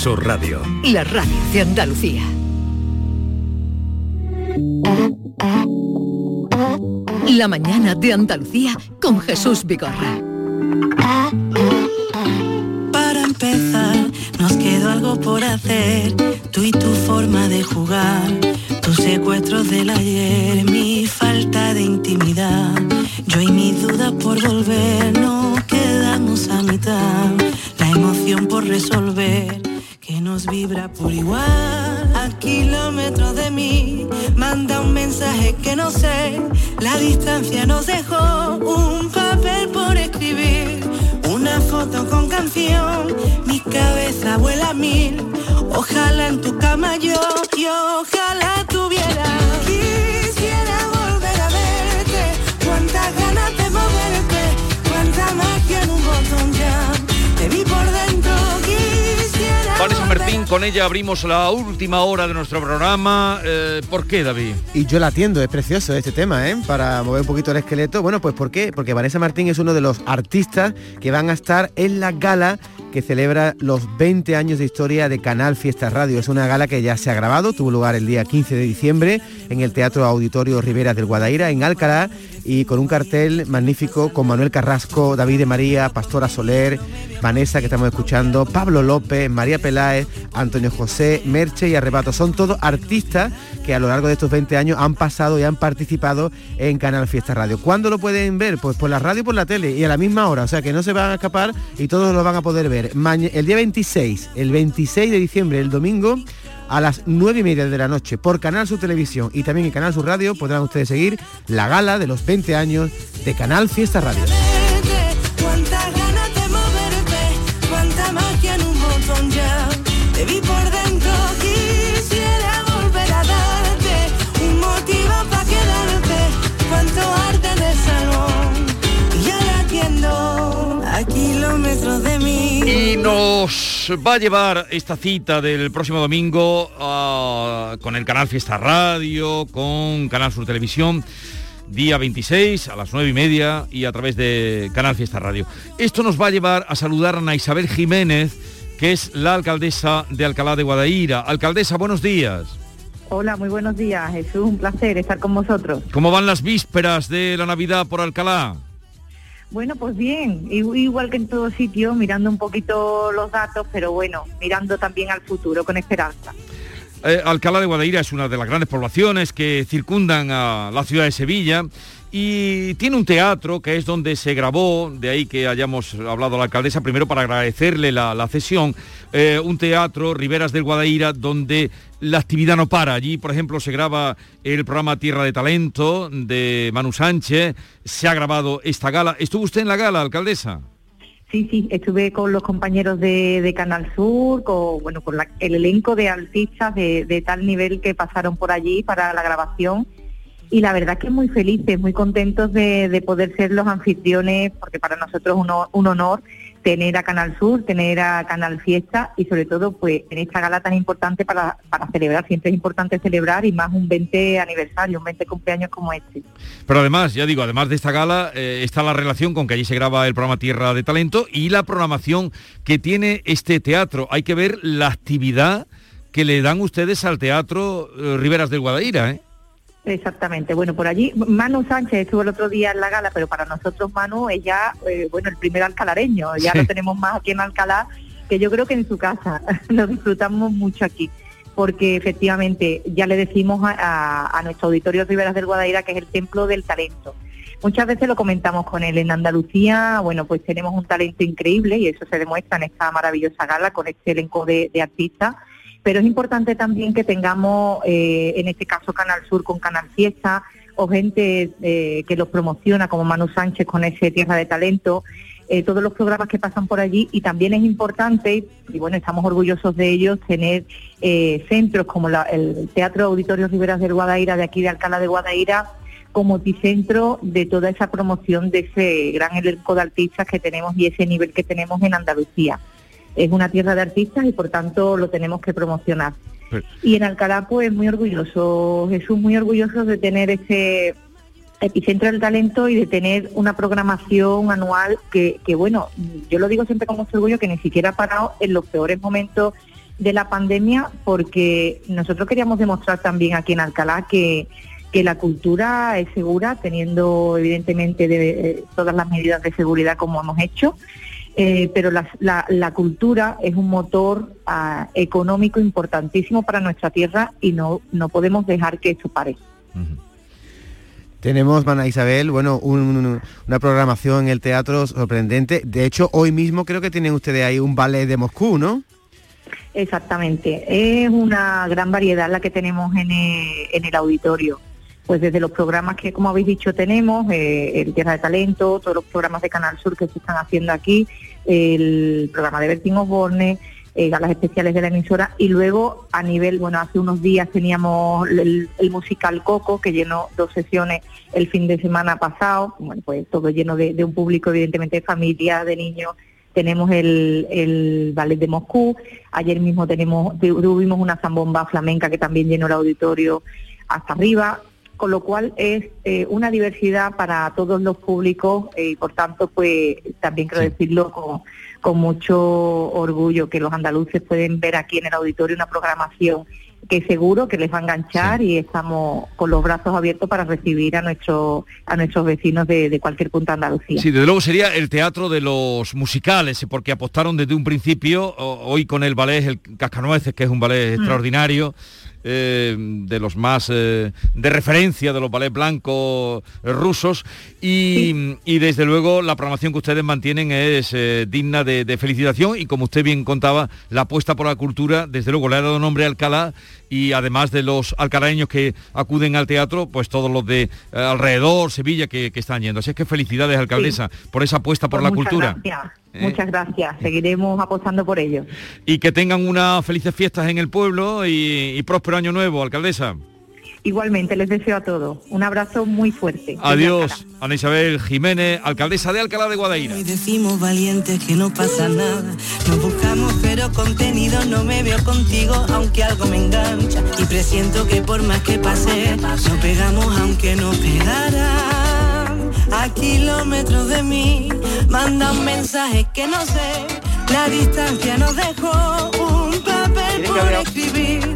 Sur Radio. La radio de Andalucía. La mañana de Andalucía con Jesús Vigorra. Para empezar, nos quedó algo por hacer. Tú y tu forma de jugar, tus secuestros del ayer, mi falta de intimidad. Yo y mis dudas por volver, nos quedamos a mitad. La emoción por resolver, que nos vibra por igual. A kilómetros de mí, manda un mensaje que no sé. La distancia nos dejó un papel por escribir. Una foto con canción, mi cabeza vuela a mil. Ojalá en tu cama yo, y ojalá tuviera. Con ella abrimos la última hora de nuestro programa. Eh, ¿Por qué, David? Y yo la atiendo, es precioso este tema, ¿eh? Para mover un poquito el esqueleto. Bueno, pues ¿por qué? Porque Vanessa Martín es uno de los artistas que van a estar en la gala que celebra los 20 años de historia de Canal Fiesta Radio. Es una gala que ya se ha grabado, tuvo lugar el día 15 de diciembre en el Teatro Auditorio Rivera del Guadaira, en Alcalá, y con un cartel magnífico con Manuel Carrasco, David de María, Pastora Soler, Vanessa, que estamos escuchando, Pablo López, María Peláez, Antonio José, Merche y Arrebato. Son todos artistas que a lo largo de estos 20 años han pasado y han participado en Canal Fiesta Radio. ¿Cuándo lo pueden ver? Pues por la radio y por la tele y a la misma hora, o sea que no se van a escapar y todos lo van a poder ver. el día 26, el 26 de diciembre, el domingo, a las 9 y media de la noche por Canal Sur Televisión y también en Canal Sur Radio podrán ustedes seguir la gala de los 20 años de Canal Fiesta Radio. Y nos va a llevar esta cita del próximo domingo ah, con el canal Fiesta Radio, con Canal Sur Televisión, día 26 a las 9 y media y a través de Canal Fiesta Radio. Esto nos va a llevar a saludar a Ana Isabel Jiménez, que es la alcaldesa de Alcalá de Guadaira. Alcaldesa, buenos días. Hola, muy buenos días, Jesús. Un placer estar con vosotros. ¿Cómo van las vísperas de la Navidad por Alcalá? Bueno, pues bien, igu- igual que en todo sitio, mirando un poquito los datos, pero bueno, mirando también al futuro con esperanza. Eh, Alcalá de Guadaira es una de las grandes poblaciones que circundan a la ciudad de Sevilla y tiene un teatro que es donde se grabó, de ahí que hayamos hablado a la alcaldesa, primero para agradecerle la, la cesión, eh, un teatro, Riberas del Guadaira, donde la actividad no para. Allí, por ejemplo, se graba el programa Tierra de Talento de Manu Sánchez, se ha grabado esta gala. ¿Estuvo usted en la gala, alcaldesa? Sí, sí, estuve con los compañeros de, Canal Sur, con, bueno, con el elenco de artistas de, de tal nivel que pasaron por allí para la grabación. Y la verdad que muy felices, muy contentos de, de poder ser los anfitriones, porque para nosotros es un, ho- un honor tener a Canal Sur, tener a Canal Fiesta y sobre todo pues en esta gala tan importante para, para celebrar, siempre es importante celebrar y más un 20 aniversario, un 20 cumpleaños como este. Pero además, ya digo, además de esta gala, eh, está la relación con que allí se graba el programa Tierra de Talento y la programación que tiene este teatro. Hay que ver la actividad que le dan ustedes al teatro eh, Riberas del Guadaira, ¿eh? Exactamente. Bueno, por allí Manu Sánchez estuvo el otro día en la gala, pero para nosotros Manu es ya, eh, bueno, el primer alcalareño. Ya Sí. lo tenemos más aquí en Alcalá que yo creo que en su casa. Lo disfrutamos mucho aquí. Porque efectivamente ya le decimos a, a- a nuestro auditorio Riberas del Guadaira que es el templo del talento. Muchas veces lo comentamos con él en Andalucía, bueno, pues tenemos un talento increíble y eso se demuestra en esta maravillosa gala con este elenco de, de artistas pero es importante también que tengamos, eh, en este caso Canal Sur con Canal Fiesta, o gente eh, que los promociona, como Manu Sánchez con ese Tierra de Talento, eh, todos los programas que pasan por allí, y también es importante, y bueno, estamos orgullosos de ellos, tener centros como el Teatro Auditorio Riberas del Guadaira, de aquí de Alcalá de Guadaira, como epicentro de toda esa promoción de ese gran elenco de artistas que tenemos y ese nivel que tenemos en Andalucía es una tierra de artistas y por tanto lo tenemos que promocionar. Y en Alcalá, pues muy orgulloso, Jesús, muy orgulloso de tener ese epicentro del talento y de tener una programación anual que, que, bueno, yo lo digo siempre con mucho orgullo, que ni siquiera ha parado en los peores momentos de la pandemia porque nosotros queríamos demostrar también aquí en Alcalá que, que la cultura es segura, teniendo evidentemente de, todas las medidas de seguridad como hemos hecho, eh, pero la, la, cultura es un motor ah, económico importantísimo para nuestra tierra y no, no podemos dejar que eso pare. Tenemos, Mana Isabel, bueno, una programación en el teatro sorprendente. De hecho, hoy mismo creo que tienen ustedes ahí un ballet de Moscú, ¿no? Exactamente. Es una gran variedad la que tenemos en el, auditorio. Pues desde los programas que, como habéis dicho, tenemos, eh, el Tierra de Talento, todos los programas de Canal Sur que se están haciendo aquí, el programa de Bertín Osborne, eh, galas especiales de la emisora y luego a nivel, bueno, hace unos días teníamos el, musical Coco que llenó dos sesiones el fin de semana pasado, bueno, pues todo lleno de, un público evidentemente de familia, de niños. Tenemos el, el ballet de Moscú, ayer mismo tenemos tuvimos una zambomba flamenca que también llenó el auditorio hasta arriba, con lo cual es eh, una diversidad para todos los públicos eh, y por tanto pues también quiero decirlo con, con mucho orgullo que los andaluces pueden ver aquí en el auditorio una programación que seguro que les va a enganchar y estamos con los brazos abiertos para recibir a nuestro, a nuestros vecinos de, cualquier punto de Andalucía. Sí, desde luego sería el teatro de los musicales, porque apostaron desde un principio, hoy con el ballet El Cascanueces, que es un ballet mm. extraordinario, eh, de los más eh, de referencia de los ballets blancos eh, rusos. Y, desde luego la programación que ustedes mantienen es digna de, felicitación. Y como usted bien contaba, la apuesta por la cultura desde luego le ha dado nombre a Alcalá. Y además de los alcalaños que acuden al teatro, pues todos los de alrededor, Sevilla, que, están yendo. Así es que felicidades, alcaldesa, por esa apuesta por pues la cultura. ¿Eh? Muchas gracias, seguiremos apostando por ello. Y que tengan unas felices fiestas en el pueblo y, próspero año nuevo, alcaldesa. Igualmente, les deseo a todos un abrazo muy fuerte. Adiós, Ana Isabel Jiménez, alcaldesa de Alcalá de Guadaira. Y decimos valientes que no pasa nada. Nos buscamos, pero contenido no me veo contigo, aunque algo me engancha. Y presiento que por más que pase, nos pegamos aunque no pegara a kilómetros de mí, manda un mensaje que no sé, la distancia nos dejó un papel por escribir,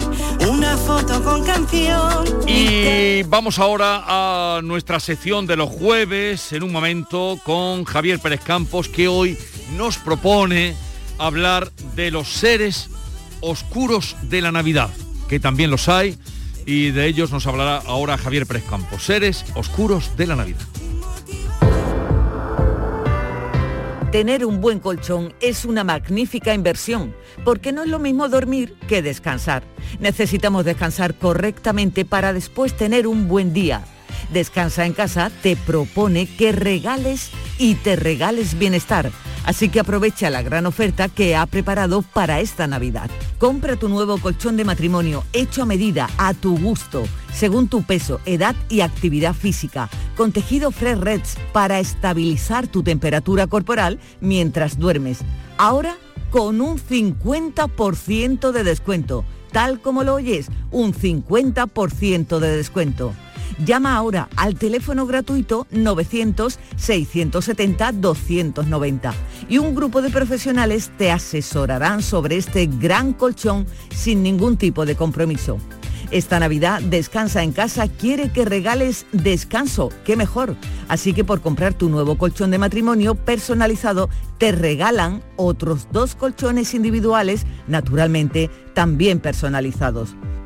una foto con canción. Y vamos ahora a nuestra sección de los jueves, en un momento, con Javier Pérez Campos, que hoy nos propone hablar de los seres oscuros de la Navidad, que también los hay, y de ellos nos hablará ahora Javier Pérez Campos, seres oscuros de la Navidad. Tener un buen colchón es una magnífica inversión, porque no es lo mismo dormir que descansar. Necesitamos descansar correctamente para después tener un buen día. Descansa en casa te propone que regales y te regales bienestar Así que aprovecha la gran oferta que ha preparado para esta Navidad. Compra tu nuevo colchón de matrimonio hecho a medida, a tu gusto, según tu peso, edad y actividad física, con tejido Fresh Reds para estabilizar tu temperatura corporal mientras duermes. Ahora con un 50% de descuento. Tal como lo oyes, un 50% de descuento. Llama ahora al teléfono gratuito 900-670-290 y un grupo de profesionales te asesorarán sobre este gran colchón sin ningún tipo de compromiso. Esta Navidad Descansa en casa quiere que regales descanso, qué mejor. Así que por comprar tu nuevo colchón de matrimonio personalizado te regalan otros dos colchones individuales, naturalmente también personalizados.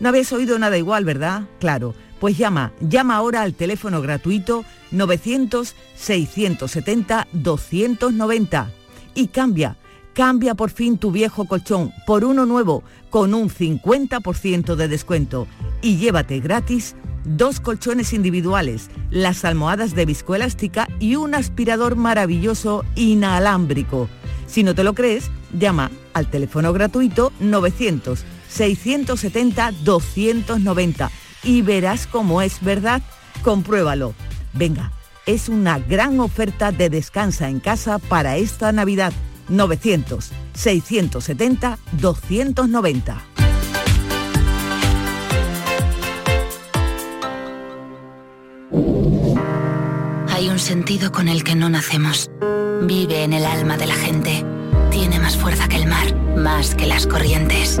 No habéis oído nada igual, ¿verdad? Claro. Pues llama, llama ahora al teléfono gratuito 900-670-290 y cambia, cambia por fin tu viejo colchón por uno nuevo con un 50% de descuento y llévate gratis dos colchones individuales, las almohadas de viscoelástica y un aspirador maravilloso inalámbrico. Si no te lo crees, llama al teléfono gratuito 900 670 290 y verás cómo es verdad. Compruébalo. Venga, es una gran oferta de descansa en casa para esta Navidad. 900 670 290. Hay un sentido con el que no nacemos. Vive en el alma de la gente. Tiene más fuerza que el mar, más que las corrientes.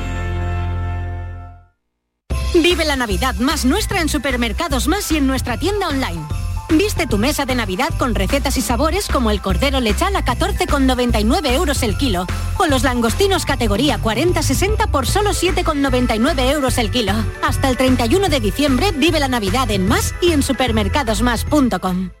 Vive la Navidad más nuestra en Supermercados Más y en nuestra tienda online. Viste tu mesa de Navidad con recetas y sabores como el cordero lechal a 14,99 euros el kilo o los langostinos categoría 40-60 por solo 7,99 euros el kilo. Hasta el 31 de diciembre vive la Navidad en Más y en supermercadosmás.com.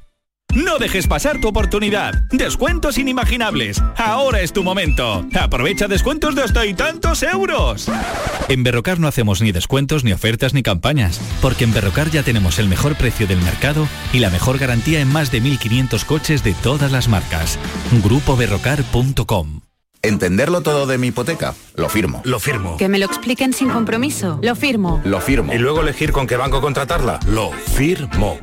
No dejes pasar tu oportunidad. Descuentos inimaginables. Ahora es tu momento. Aprovecha descuentos de hasta y tantos euros. En Berrocar no hacemos ni descuentos, ni ofertas, ni campañas. Porque en Berrocar ya tenemos el mejor precio del mercado y la mejor garantía en más de 1.500 coches de todas las marcas. GrupoBerrocar.com ¿Entenderlo todo de mi hipoteca? Lo firmo. Lo firmo. Que me lo expliquen sin compromiso. Lo firmo. Lo firmo. Y luego elegir con qué banco contratarla. Lo firmo.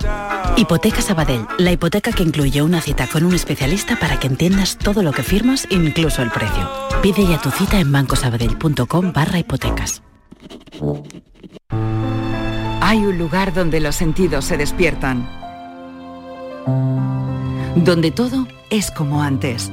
Hipoteca Sabadell, la hipoteca que incluye una cita con un especialista para que entiendas todo lo que firmas, incluso el precio. Pide ya tu cita en bancosabadell.com barra hipotecas. Hay un lugar donde los sentidos se despiertan. Donde todo es como antes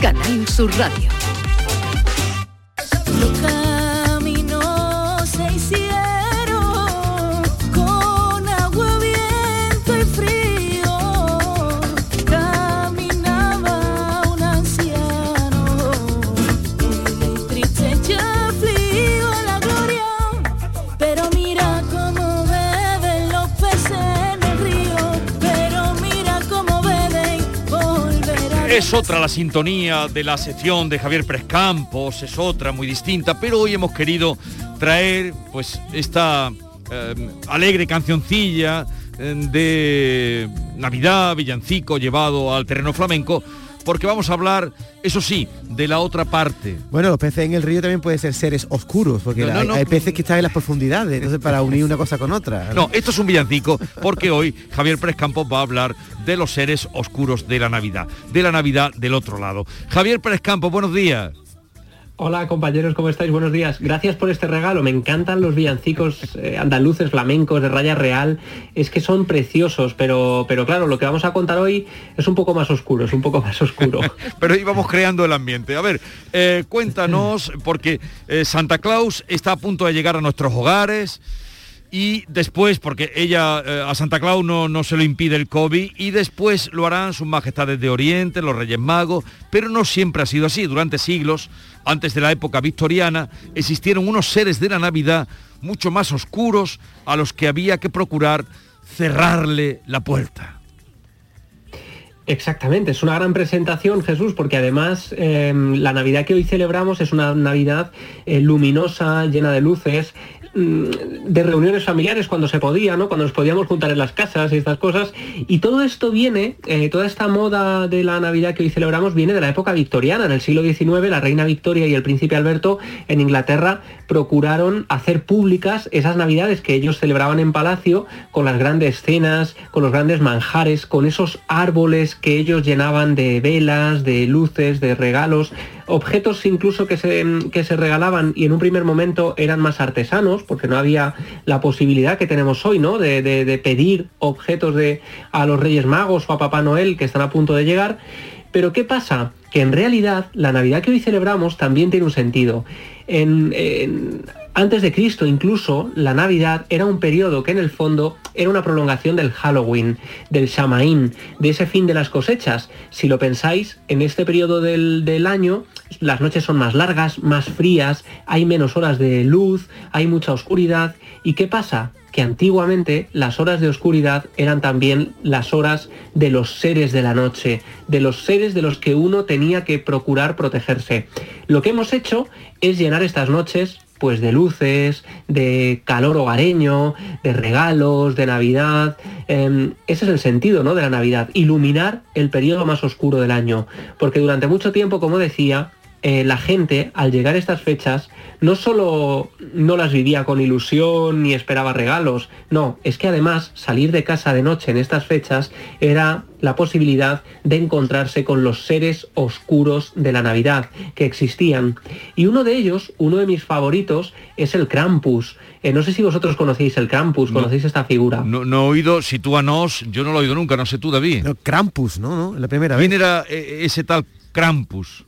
Canal Sur Radio. Es otra la sintonía de la sección de Javier Prescampos, es otra muy distinta, pero hoy hemos querido traer pues esta eh, alegre cancioncilla eh, de Navidad, villancico llevado al terreno flamenco, porque vamos a hablar, eso sí, de la otra parte. Bueno, los peces en el río también pueden ser seres oscuros, porque No, no, hay, no. hay peces que están en las profundidades, entonces para unir una cosa con otra. No, esto es un villancico porque hoy Javier Pérez Campos va a hablar de los seres oscuros de la Navidad, de la Navidad del otro lado. Javier Pérez Campos, buenos días. Hola compañeros, ¿cómo estáis? Buenos días. Gracias por este regalo. Me encantan los villancicos eh, andaluces flamencos de raya real. Es que son preciosos, pero, pero claro, lo que vamos a contar hoy es un poco más oscuro, es un poco más oscuro. Pero íbamos creando el ambiente. A ver, eh, cuéntanos, porque eh, Santa Claus está a punto de llegar a nuestros hogares y después, porque ella eh, a Santa Claus no, no se lo impide el COVID, y después lo harán sus majestades de Oriente, los Reyes Magos, pero no siempre ha sido así. Durante siglos, antes de la época victoriana, existieron unos seres de la Navidad mucho más oscuros a los que había que procurar cerrarle la puerta. Exactamente, es una gran presentación, Jesús, porque además eh, la Navidad que hoy celebramos es una Navidad eh, luminosa, llena de luces, de reuniones familiares cuando se podía, ¿no? Cuando nos podíamos juntar en las casas y estas cosas. Y todo esto viene, eh, toda esta moda de la Navidad que hoy celebramos viene de la época victoriana. En el siglo XIX, la reina Victoria y el príncipe Alberto en Inglaterra procuraron hacer públicas esas Navidades que ellos celebraban en palacio con las grandes cenas, con los grandes manjares, con esos árboles que ellos llenaban de velas, de luces, de regalos, objetos incluso que se, que se regalaban y en un primer momento eran más artesanos, porque no había la posibilidad que tenemos hoy, ¿no? De, de- pedir objetos de, a los Reyes Magos o a Papá Noel que están a punto de llegar. Pero ¿qué pasa? Que en realidad la Navidad que hoy celebramos también tiene un sentido. En- en- antes de Cristo incluso, la Navidad era un periodo que en el fondo era una prolongación del Halloween, del Shamaín, de ese fin de las cosechas. Si lo pensáis, en este periodo del, del año las noches son más largas, más frías, hay menos horas de luz, hay mucha oscuridad. ¿Y qué pasa? que antiguamente las horas de oscuridad eran también las horas de los seres de la noche, de los seres de los que uno tenía que procurar protegerse. Lo que hemos hecho es llenar estas noches pues de luces, de calor hogareño, de regalos, de Navidad. Eh, ese es el sentido ¿no? de la Navidad, iluminar el periodo más oscuro del año. Porque durante mucho tiempo, como decía, eh, la gente al llegar a estas fechas no solo no las vivía con ilusión ni esperaba regalos, no, es que además salir de casa de noche en estas fechas era la posibilidad de encontrarse con los seres oscuros de la Navidad que existían. Y uno de ellos, uno de mis favoritos, es el Krampus. Eh, no sé si vosotros conocéis el Krampus, conocéis esta figura. No, no he oído, sitúanos, yo no lo he oído nunca, no sé tú, David. Krampus, ¿no? ¿no? La primera ¿Quién era eh, ese tal Krampus?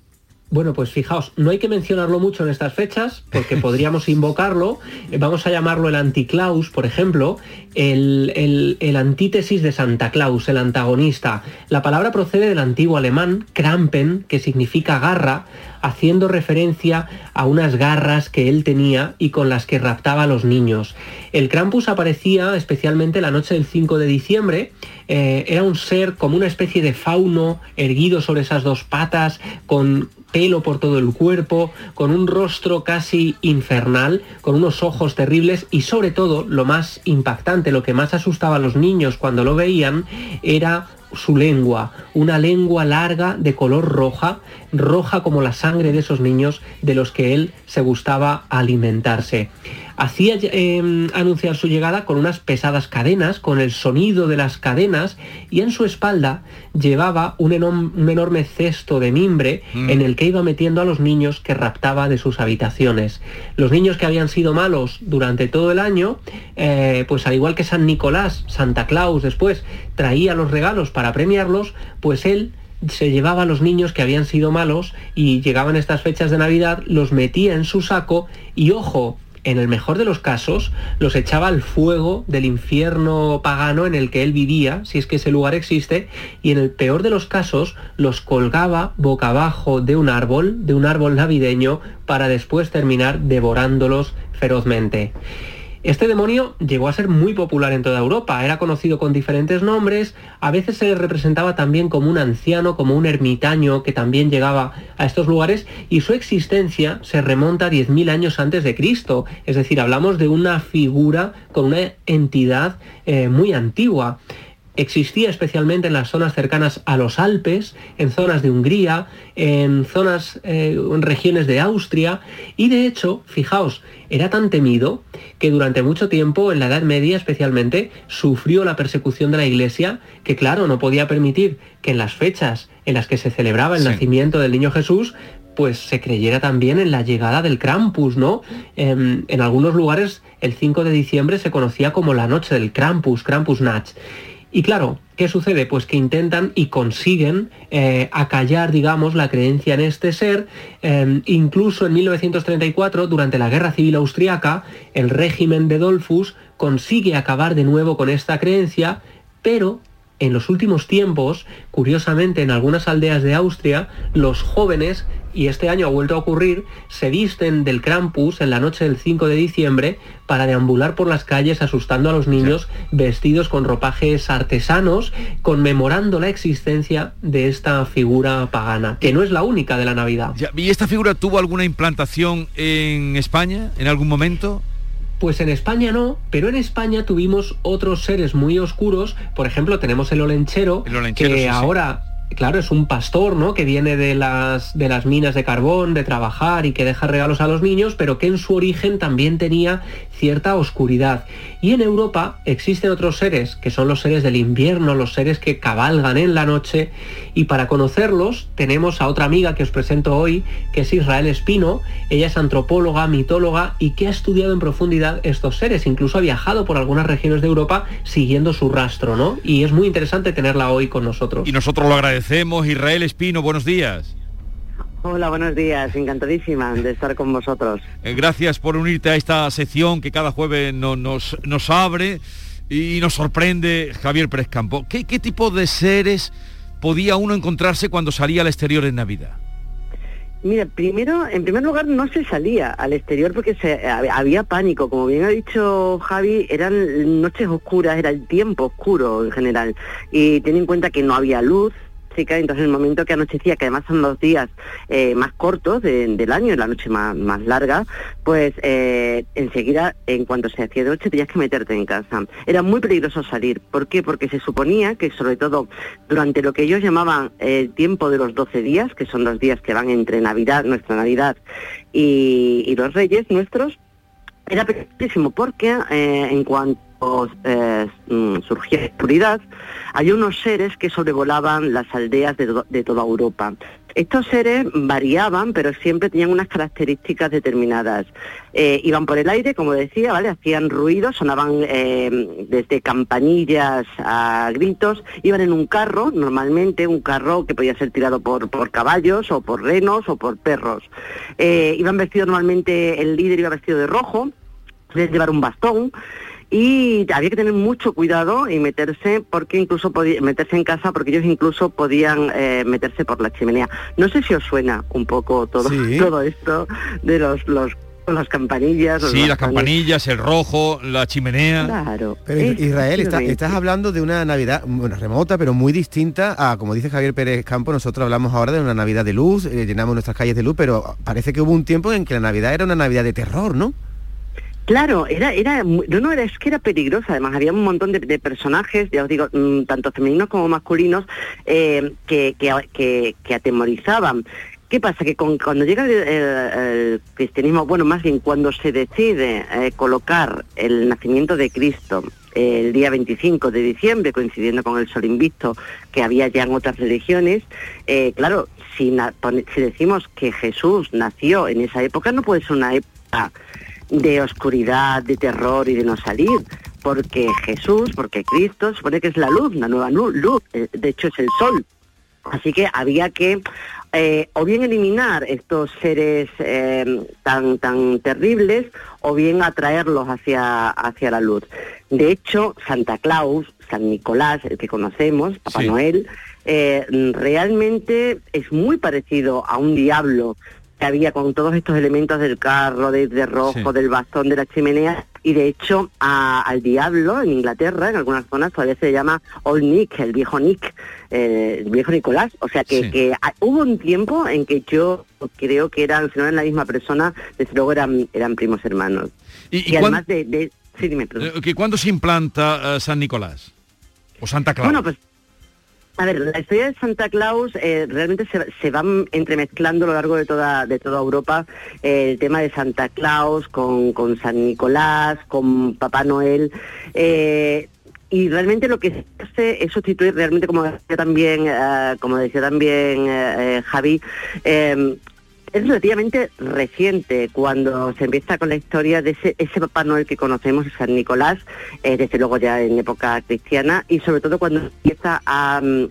Bueno, pues fijaos, no hay que mencionarlo mucho en estas fechas porque podríamos invocarlo. Eh, Vamos a llamarlo el anticlaus, por ejemplo, el, el- el antítesis de Santa Claus, el antagonista. La palabra procede del antiguo alemán Krampen, que significa garra, haciendo referencia a unas garras que él tenía y con las que raptaba a los niños. El Krampus aparecía especialmente la noche del 5 de diciembre. Eh, era un ser como una especie de fauno erguido sobre esas dos patas, con pelo por todo el cuerpo, con un rostro casi infernal, con unos ojos terribles y sobre todo lo más impactante, lo que más asustaba a los niños cuando lo veían era su lengua, una lengua larga de color roja, roja como la sangre de esos niños de los que él se gustaba alimentarse. Hacía eh, anunciar su llegada con unas pesadas cadenas, con el sonido de las cadenas, y en su espalda llevaba un enorme cesto de mimbre Mm. en el que iba metiendo a los niños que raptaba de sus habitaciones. Los niños que habían sido malos durante todo el año, eh, pues al igual que San Nicolás, Santa Claus después traía los regalos para premiarlos, pues él se llevaba a los niños que habían sido malos y llegaban estas fechas de Navidad, los metía en su saco y ojo, en el mejor de los casos, los echaba al fuego del infierno pagano en el que él vivía, si es que ese lugar existe, y en el peor de los casos los colgaba boca abajo de un árbol, de un árbol navideño, para después terminar devorándolos ferozmente. Este demonio llegó a ser muy popular en toda Europa, era conocido con diferentes nombres, a veces se le representaba también como un anciano, como un ermitaño que también llegaba a estos lugares. Y su existencia se remonta a 10.000 años antes de Cristo, es decir, hablamos de una figura con una entidad eh, muy antigua. Existía especialmente en las zonas cercanas a los Alpes, en zonas de Hungría, en zonas, eh, en regiones de Austria, y de hecho, fijaos, era tan temido que durante mucho tiempo, en la Edad Media especialmente, sufrió la persecución de la Iglesia, que claro, no podía permitir que en las fechas en las que se celebraba el Sí. nacimiento del niño Jesús, pues se creyera también en la llegada del Krampus, ¿no? Em, en algunos lugares el 5 de diciembre se conocía como la noche del Krampus, Krampusnacht. Y claro, ¿qué sucede? Pues que intentan y consiguen eh, acallar, digamos, la creencia en este ser. Eh, incluso en 1934, durante la Guerra Civil Austriaca, el régimen de Dollfuss consigue acabar de nuevo con esta creencia, pero en los últimos tiempos, curiosamente en algunas aldeas de Austria, los jóvenes, y este año ha vuelto a ocurrir, se visten del Krampus en la noche del 5 de diciembre para deambular por las calles asustando a los niños vestidos con ropajes artesanos, conmemorando la existencia de esta figura pagana, que no es la única de la Navidad. ¿Y esta figura tuvo alguna implantación en España en algún momento? Pues en España no, pero en España tuvimos otros seres muy oscuros. Por ejemplo, tenemos el olenchero, El olenchero, que sí, sí. ahora, claro, es un pastor, ¿no? Que viene de las, de las minas de carbón, de trabajar y que deja regalos a los niños, pero que en su origen también tenía cierta oscuridad. Y en Europa existen otros seres, que son los seres del invierno, los seres que cabalgan en la noche. Y para conocerlos tenemos a otra amiga que os presento hoy, que es Israel Espino. Ella es antropóloga, mitóloga y que ha estudiado en profundidad estos seres. Incluso ha viajado por algunas regiones de Europa siguiendo su rastro, ¿no? Y es muy interesante tenerla hoy con nosotros. Y nosotros lo agradecemos. Israel Espino, buenos días. Hola, buenos días. Encantadísima de estar con vosotros. Eh, Gracias por unirte a esta sección que cada jueves no- nos, nos abre y nos sorprende Javier Pérez Campo. ¿Qué, qué tipo de seres podía uno encontrarse cuando salía al exterior en Navidad? Mira, primero, en primer lugar, no se salía al exterior porque se, hab- había pánico. Como bien ha dicho Javi, eran noches oscuras, era el tiempo oscuro en general. Y ten en cuenta que no había luz. Entonces, en el momento que anochecía, que además son los días eh, más cortos de- del año, la noche más, larga, pues eh, enseguida, en cuanto se hacía de noche, tenías que meterte en casa. Era muy peligroso salir. ¿Por qué? Porque se suponía que, sobre todo, durante lo que ellos llamaban el tiempo de los 12 días, que son los días que van entre Navidad, nuestra Navidad, y, y los Reyes nuestros, era peligrosísimo porque eh, en cuanto eh, mm, surgía oscuridad, había unos seres que sobrevolaban las aldeas de, de toda Europa. Estos seres variaban, pero siempre tenían unas características determinadas. Eh, iban por el aire, como decía, ¿vale? Hacían ruido, sonaban eh, desde campanillas a gritos, iban en un carro, normalmente un carro que podía ser tirado por, por caballos o por renos o por perros. Eh, iban vestidos normalmente, el líder iba vestido de rojo, podía llevar un bastón y había que tener mucho cuidado y meterse porque incluso podía meterse en casa porque ellos incluso podían eh, meterse por la chimenea. No sé si os suena un poco todo Sí. todo esto de los los las campanillas. los Sí, las campanillas, el rojo, la chimenea. Claro. Pero Es Israel, está- estás hablando de una Navidad bueno, remota, pero muy distinta a, como dice Javier Pérez Campo, nosotros hablamos ahora de una Navidad de luz, eh, llenamos nuestras calles de luz, pero parece que hubo un tiempo en que la Navidad era una Navidad de terror, ¿no? Claro, era, era, no, no, era, es que era peligrosa, además había un montón de, de personajes, ya os digo, mm, tanto femeninos como masculinos, eh, que, que, que- atemorizaban. ¿Qué pasa? Que con- cuando llega el, cristianismo, bueno, más bien cuando se decide eh, colocar el nacimiento de Cristo eh, el día 25 de diciembre, coincidiendo con el sol invicto que había ya en otras religiones, eh, claro, si, si decimos que Jesús nació en esa época, no puede ser una época de oscuridad, de terror y de no salir, porque Jesús, porque Cristo supone que es la luz, la nueva nu- luz, eh, de hecho es el sol. Así que había que eh, o bien eliminar estos seres eh, tan tan terribles o bien atraerlos hacia hacia la luz. De hecho, Santa Claus, San Nicolás, el que conocemos, Papá Sí. Noel, eh, realmente es muy parecido a un diablo que había con todos estos elementos del carro, de, de rojo, Sí. del bastón, de la chimenea, y de hecho a- al diablo en Inglaterra, en algunas zonas todavía se llama Old Nick, el viejo Nick, eh, el viejo Nicolás. O sea que, Sí. que hubo un tiempo en que yo creo que eran, si no eran la misma persona, desde luego eran, eran primos hermanos. ¿Y, y además de, de- Sí, dime, eh, ¿Cuándo se implanta eh, San Nicolás? ¿O Santa Claus? Bueno, pues a ver, la historia de Santa Claus eh, realmente se, se van entremezclando a lo largo de toda, de toda Europa eh, el tema de Santa Claus con, con San Nicolás, con Papá Noel. eh, y realmente lo que se hace es sustituir realmente, como decía también, eh, como decía también eh, Javi, eh, es relativamente reciente cuando se empieza con la historia de ese, Papá Noel que conocemos, San Nicolás, eh, desde luego ya en época cristiana, y sobre todo cuando empieza a, mm,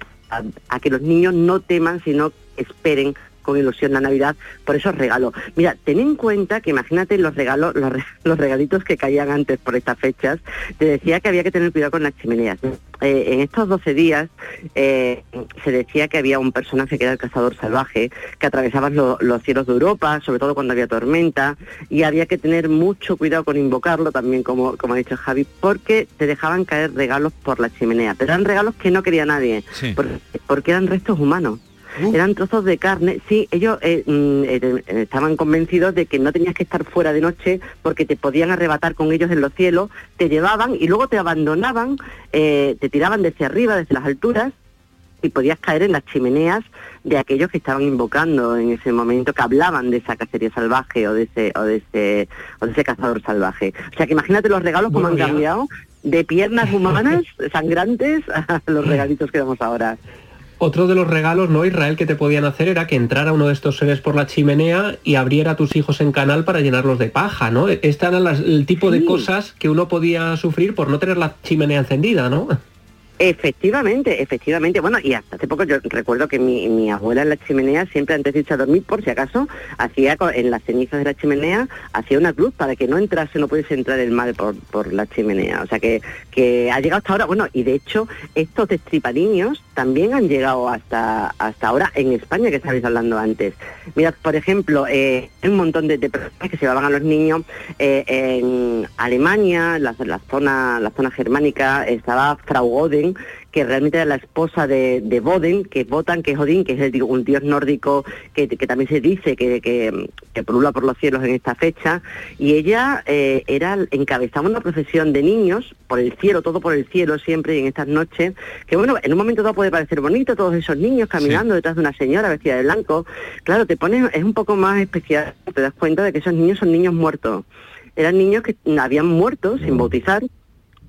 que los niños no teman, sino esperen con ilusión la Navidad por esos regalos. Mira, ten en cuenta que imagínate los regalos, los, los regalitos que caían antes por estas fechas. Te decía que había que tener cuidado con las chimeneas. Eh, en estos 12 días eh, se decía que había un personaje que era el cazador salvaje, que atravesaba lo- los cielos de Europa, sobre todo cuando había tormenta, y había que tener mucho cuidado con invocarlo también, como, como ha dicho Javi, porque te dejaban caer regalos por la chimenea. Pero eran regalos que no quería nadie, Sí. porque, porque eran restos humanos. Eran trozos de carne. Sí, ellos eh, mm, eh, eh, estaban convencidos de que no tenías que estar fuera de noche porque te podían arrebatar con ellos en los cielos, te llevaban y luego te abandonaban, eh, te tiraban desde arriba, desde las alturas, y podías caer en las chimeneas de aquellos que estaban invocando en ese momento, que hablaban de esa cacería salvaje o de ese, o de ese, o de ese cazador salvaje. O sea que imagínate los regalos como han cambiado de piernas humanas sangrantes a los regalitos que damos ahora. Otro de los regalos, ¿no, Israel, que te podían hacer era que entrara uno de estos seres por la chimenea y abriera a tus hijos en canal para llenarlos de paja, ¿no? Este era el tipo de cosas que uno podía sufrir por no tener la chimenea encendida, ¿no? Efectivamente, efectivamente. Bueno, y hasta hace poco yo recuerdo que mi, mi abuela en la chimenea, siempre antes de irse a dormir, por si acaso, hacía en las cenizas de la chimenea, hacía una cruz para que no entrase, no pudiese entrar el mal por, por la chimenea. O sea que, que ha llegado hasta ahora, bueno, y de hecho, estos destripaniños también han llegado hasta, hasta ahora en España, que estabais hablando antes. Mira, por ejemplo, eh, un montón de, personas que se llevaban a los niños eh, en Alemania, la, la zona, la zona germánica, estaba Frau Goden, que realmente era la esposa de, de Boden, que es Wotan, que es Odín, que es el un dios nórdico que, que también se dice que, que, que pulula por los cielos en esta fecha, y ella eh, era encabezaba una procesión de niños por el cielo, todo por el cielo siempre y en estas noches, que bueno, en un momento todo puede parecer bonito, todos esos niños caminando detrás de una señora vestida de blanco, claro, te pones, es un poco más especial, te das cuenta de que esos niños son niños muertos, eran niños que habían muerto sin bautizar,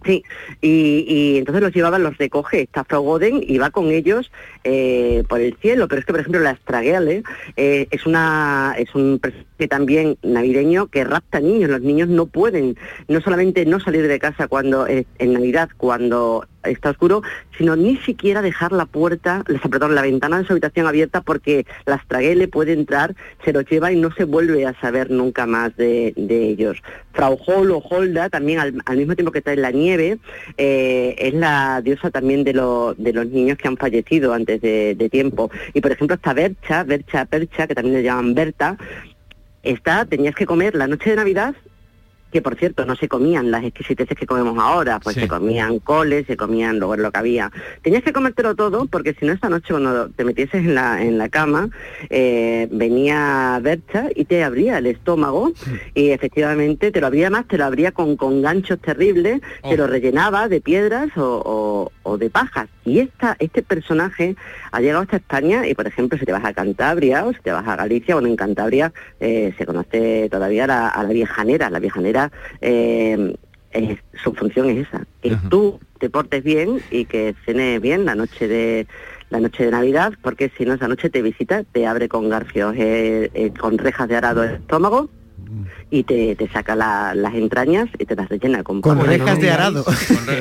Sí, y, y entonces los llevaban, los recoge esta Frau Goden y va con ellos eh, por el cielo. Pero es que, por ejemplo, la Astragale eh, es una es un personaje también navideño que rapta niños. Los niños no pueden no solamente no salir de casa cuando eh, en Navidad cuando está oscuro, sino ni siquiera dejar la puerta, perdón, la ventana de su habitación abierta porque la Astragale puede entrar, se los lleva y no se vuelve a saber nunca más de, ellos. Frau Hol Holda, también al, al mismo tiempo que en la nieve, eh, es la diosa también de, lo- de los niños que han fallecido antes de, de tiempo. Y por ejemplo está Bercha, Bercha Percha, que también le llaman Berta, está, tenías que comer la noche de Navidad que por cierto no se comían las exquisiteces que comemos ahora, pues Sí. se comían coles, se comían luego lo que había. Tenías que comértelo todo porque si no esa noche cuando te metieses en la, en la cama eh, venía Bercha y te abría el estómago y efectivamente te lo abría más, te lo abría con, con ganchos terribles, te lo rellenaba de piedras o, o- o de pajas. Y esta, este personaje ha llegado hasta España y por ejemplo si te vas a Cantabria o si te vas a Galicia, bueno en Cantabria eh, se conoce todavía la- a la viejanera, la viejanera eh, es- su función es esa, que tú te portes bien y que cenes bien la noche de la noche de Navidad, porque si no esa noche te visita, te abre con garfios, eh, eh, con rejas de arado el estómago y te, te saca la- las entrañas y te las rellena con, Con pan. rejas de arado.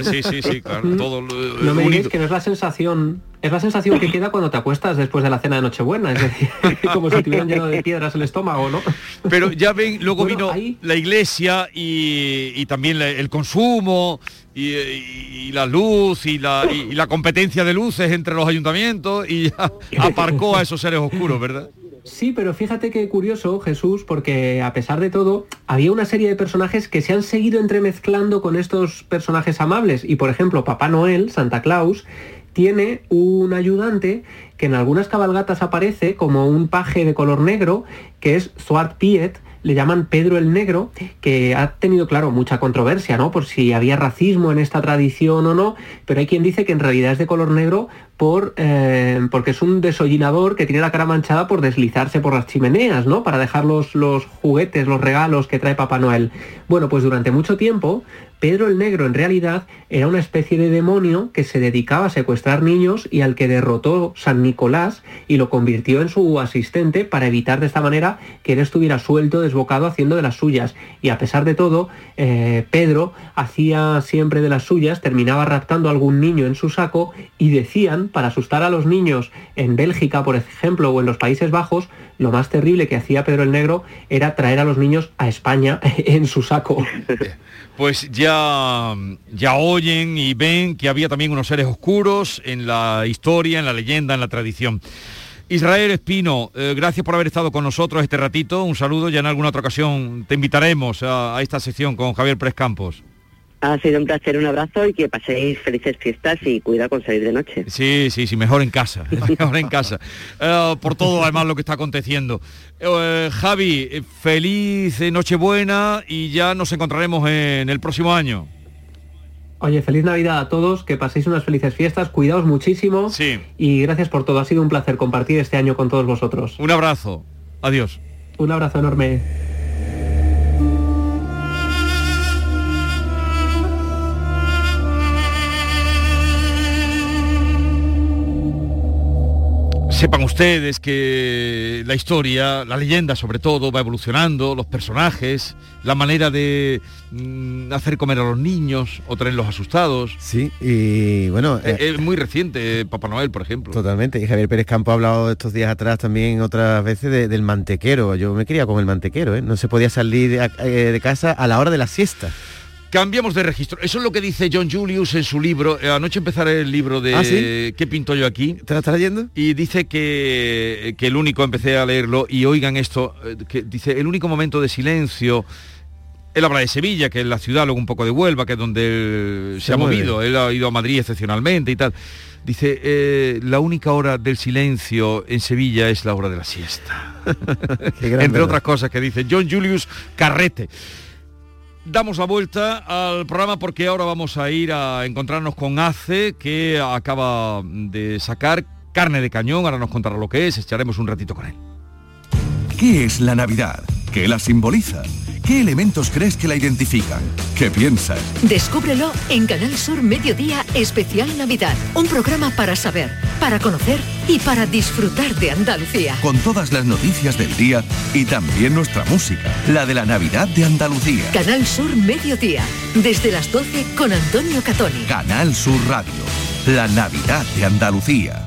Sí, sí, sí, claro, todo lo- No me digáis que no es la sensación, es la sensación que queda cuando te acuestas después de la cena de Nochebuena, es decir, como si te hubieran lleno de piedras el estómago, ¿no? Pero ya ven, luego Bueno, vino la iglesia y, y también la- el consumo y, y- y la luz y la, y- y la competencia de luces entre los ayuntamientos y ya aparcó a esos seres oscuros, ¿verdad? Sí, pero fíjate qué curioso, Jesús, porque a pesar de todo, había una serie de personajes que se han seguido entremezclando con estos personajes amables. Y por ejemplo, Papá Noel, Santa Claus, tiene un ayudante que en algunas cabalgatas aparece como un paje de color negro, que es Swart Piet, le llaman Pedro el Negro, que ha tenido, claro, mucha controversia, ¿no? Por si había racismo en esta tradición o no, pero hay quien dice que en realidad es de color negro por, eh, porque es un desollinador que tiene la cara manchada por deslizarse por las chimeneas, ¿no? Para dejar los, los juguetes, los regalos que trae Papá Noel. Bueno, pues durante mucho tiempo Pedro el Negro en realidad era una especie de demonio que se dedicaba a secuestrar niños y al que derrotó San Nicolás y lo convirtió en su asistente para evitar de esta manera que él estuviera suelto, desbocado, haciendo de las suyas. Y a pesar de todo, eh, Pedro hacía siempre de las suyas, terminaba raptando a algún niño en su saco y decían, para asustar a los niños en Bélgica, por ejemplo, o en los Países Bajos, lo más terrible que hacía Pedro el Negro era traer a los niños a España en su saco. Pues ya, ya oyen y ven que había también unos seres oscuros en la historia, en la leyenda, en la tradición. Israel Espino, eh, gracias por haber estado con nosotros este ratito. Un saludo, ya en alguna otra ocasión te invitaremos a, esta sección con Javier Pérez Campos. Ha sido un placer, un abrazo y que paséis felices fiestas y cuidado con salir de noche. Sí, sí, sí, mejor en casa, mejor en casa. Eh, por todo además lo que está aconteciendo. Eh, Javi, eh, feliz Nochebuena y ya nos encontraremos en el próximo año. Oye, feliz Navidad a todos, que paséis unas felices fiestas, cuidaos muchísimo sí. y gracias por todo. Ha sido un placer compartir este año con todos vosotros. Un abrazo. Adiós. Un abrazo enorme. Sepan ustedes que la historia, la leyenda sobre todo, va evolucionando, los personajes, la manera de mm, hacer comer a los niños o tenerlos asustados. Sí, y bueno... Es, eh, muy reciente, Papá Noel, por ejemplo. Totalmente, y Javier Pérez Campo ha hablado estos días atrás también otras veces del mantequero. Yo me quería con el mantequero, ¿eh? No se podía salir de, eh, de casa a la hora de la siesta. Cambiamos de registro. Eso es lo que dice John Julius en su libro. Eh, anoche empezaré el libro de ¿Ah, sí? ¿Qué pinto yo aquí? ¿Te lo estás leyendo? Y dice que, que el único, empecé a leerlo, y oigan esto, eh, que dice, el único momento de silencio él habla de Sevilla, que es la ciudad, luego un poco de Huelva, que es donde se, se ha mueve. movido. Él ha ido a Madrid excepcionalmente y tal. Dice, eh, la única hora del silencio en Sevilla es la hora de la siesta. Entre verdad. otras cosas que dice John Julius Carrete damos la vuelta al programa porque ahora vamos a ir a encontrarnos con ACE que acaba de sacar carne de cañón, ahora nos contará lo que es, echaremos un ratito con él. ¿Qué es la Navidad? ¿Qué la simboliza? ¿Qué elementos crees que la identifican? ¿Qué piensas? Descúbrelo en Canal Sur Mediodía Especial Navidad. Un programa para saber, para conocer y para disfrutar de Andalucía. Con todas las noticias del día y también nuestra música, la de la Navidad de Andalucía. Canal Sur Mediodía, desde las 12 con Antonio Catoni. Canal Sur Radio, la Navidad de Andalucía.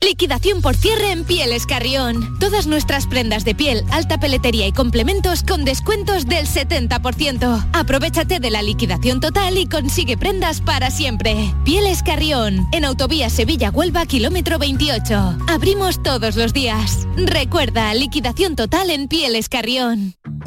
Liquidación por cierre en Pieles Carrión. Todas nuestras prendas de piel, alta peletería y complementos con descuentos del 70%. Aprovechate de la liquidación total y consigue prendas para siempre. Pieles Carrión, en Autovía Sevilla-Huelva, kilómetro 28. Abrimos todos los días. Recuerda, liquidación total en Pieles Carrión.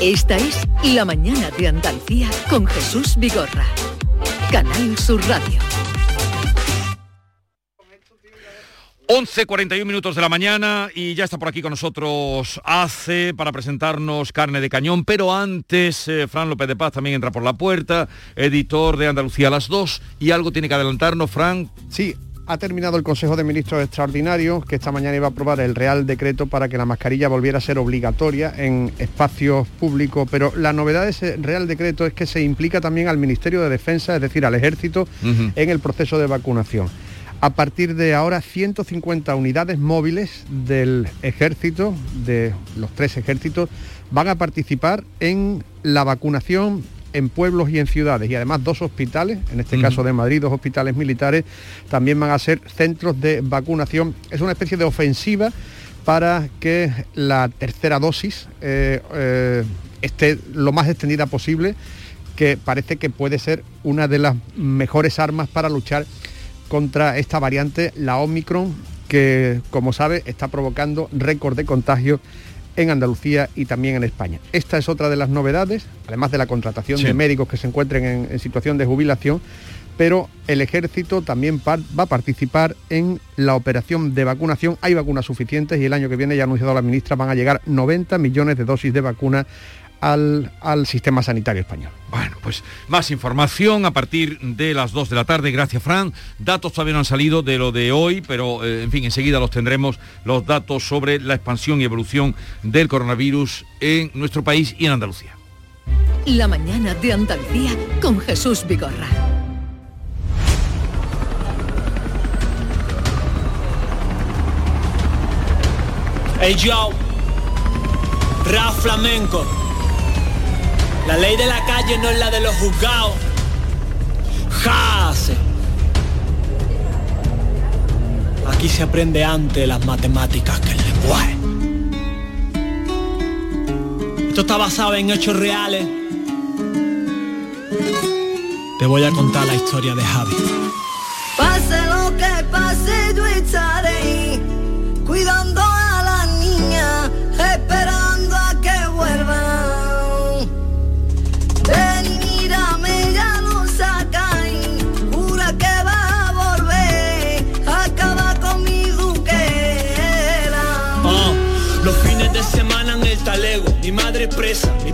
Esta es La Mañana de Andalucía con Jesús Vigorra. Canal Sur Radio. 11.41 minutos de la mañana y ya está por aquí con nosotros ACE para presentarnos carne de cañón, pero antes eh, Fran López de Paz también entra por la puerta, editor de Andalucía a las 2 y algo tiene que adelantarnos, Fran. Sí, ha terminado el Consejo de Ministros Extraordinario que esta mañana iba a aprobar el Real Decreto para que la mascarilla volviera a ser obligatoria en espacios públicos, pero la novedad de ese Real Decreto es que se implica también al Ministerio de Defensa, es decir, al Ejército, en el proceso de vacunación. A partir de ahora, 150 unidades móviles del ejército, de los tres ejércitos, van a participar en la vacunación en pueblos y en ciudades y además dos hospitales, en este caso de Madrid, dos hospitales militares, también van a ser centros de vacunación. Es una especie de ofensiva para que la tercera dosis eh, eh, esté lo más extendida posible, que parece que puede ser una de las mejores armas para luchar contra esta variante, la Omicron, que como sabe está provocando récord de contagio en Andalucía y también en España. Esta es otra de las novedades, además de la contratación Sí. de médicos que se encuentren en, en situación de jubilación, pero el ejército también va a participar en la operación de vacunación. Hay vacunas suficientes y el año que viene, ya ha anunciado la ministra, van a llegar 90 millones de dosis de vacuna al, al sistema sanitario español. Bueno, pues más información a partir de las 2 de la tarde. Gracias, Fran. Datos todavía no han salido de lo de hoy, pero eh, en fin, enseguida los tendremos, los datos sobre la expansión y evolución del coronavirus en nuestro país y en Andalucía. La Mañana de Andalucía con Jesús Vigorra. Hey yo, rap flamenco. La ley de la calle no es la de los juzgados. Jase. Aquí se aprende antes las matemáticas que el lenguaje. Esto está basado en hechos reales. Te voy a contar la historia de Javi.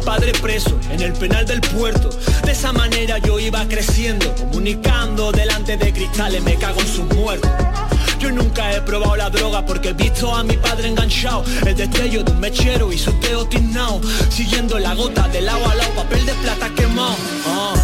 Padre preso, en el penal del puerto. De esa manera yo iba creciendo, comunicando delante de cristales, me cago en sus muertos. Yo nunca he probado la droga porque he visto a mi padre enganchado, el destello de un mechero y su teo tiznao, siguiendo la gota del agua al lado, papel de plata quemado. Ah,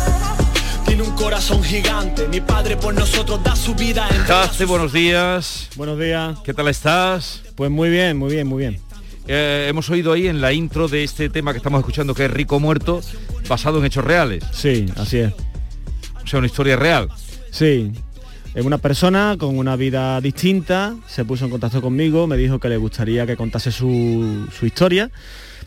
tiene un corazón gigante, mi padre por nosotros da su vida en Hace buenos días. Buenos días. ¿Qué tal estás? Pues muy bien, muy bien, muy bien. Eh, hemos oído ahí en la intro de este tema que estamos escuchando que es Rico Muerto, basado en hechos reales. Sí, así es. O sea, una historia real. Sí. Es una persona con una vida distinta, se puso en contacto conmigo, me dijo que le gustaría que contase su, su historia,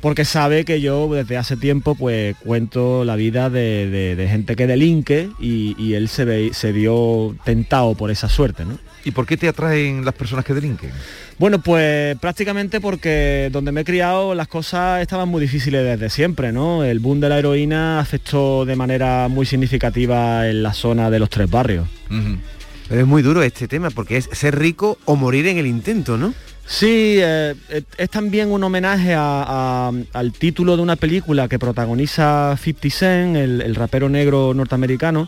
porque sabe que yo desde hace tiempo pues cuento la vida de, de- de gente que delinque y, y él se, ve, se vio tentado por esa suerte, ¿no? ¿Y por qué te atraen las personas que delinquen? Bueno, pues prácticamente porque donde me he criado las cosas estaban muy difíciles desde siempre, ¿no? El boom de la heroína afectó de manera muy significativa en la zona de los tres barrios. Pero es muy duro este tema porque es ser rico o morir en el intento, ¿no? Sí, eh, es, es también un homenaje a- a- al título de una película que protagoniza 50 Cent, el, el rapero negro norteamericano,